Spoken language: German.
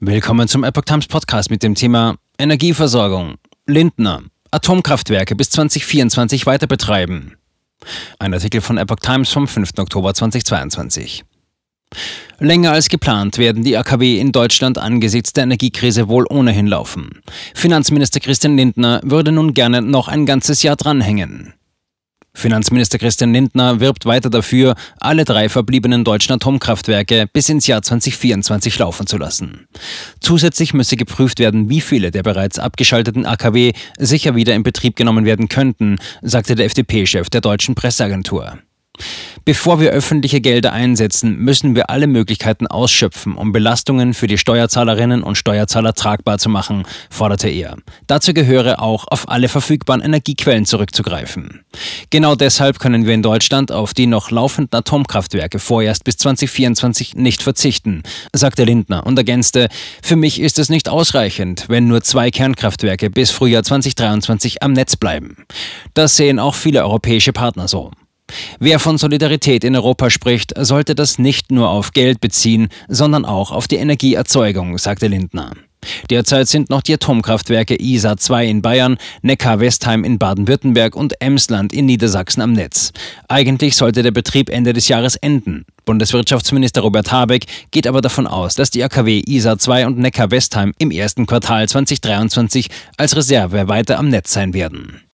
Willkommen zum Epoch Times Podcast mit dem Thema Energieversorgung. Lindner. Atomkraftwerke bis 2024 weiter betreiben. Ein Artikel von Epoch Times vom 5. Oktober 2022. Länger als geplant werden die AKW in Deutschland angesichts der Energiekrise wohl ohnehin laufen. Finanzminister Christian Lindner würde nun gerne noch ein ganzes Jahr dranhängen. Finanzminister Christian Lindner wirbt weiter dafür, alle drei verbliebenen deutschen Atomkraftwerke bis ins Jahr 2024 laufen zu lassen. Zusätzlich müsse geprüft werden, wie viele der bereits abgeschalteten AKW sicher wieder in Betrieb genommen werden könnten, sagte der FDP-Chef der deutschen Presseagentur. Bevor wir öffentliche Gelder einsetzen, müssen wir alle Möglichkeiten ausschöpfen, um Belastungen für die Steuerzahlerinnen und Steuerzahler tragbar zu machen, forderte er. Dazu gehöre auch, auf alle verfügbaren Energiequellen zurückzugreifen. Genau deshalb können wir in Deutschland auf die noch laufenden Atomkraftwerke vorerst bis 2024 nicht verzichten, sagte Lindner und ergänzte, für mich ist es nicht ausreichend, wenn nur zwei Kernkraftwerke bis Frühjahr 2023 am Netz bleiben. Das sehen auch viele europäische Partner so. Wer von Solidarität in Europa spricht, sollte das nicht nur auf Geld beziehen, sondern auch auf die Energieerzeugung, sagte Lindner. Derzeit sind noch die Atomkraftwerke ISA 2 in Bayern, Neckar-Westheim in Baden-Württemberg und Emsland in Niedersachsen am Netz. Eigentlich sollte der Betrieb Ende des Jahres enden. Bundeswirtschaftsminister Robert Habeck geht aber davon aus, dass die AKW ISA 2 und Neckar-Westheim im ersten Quartal 2023 als Reserve weiter am Netz sein werden.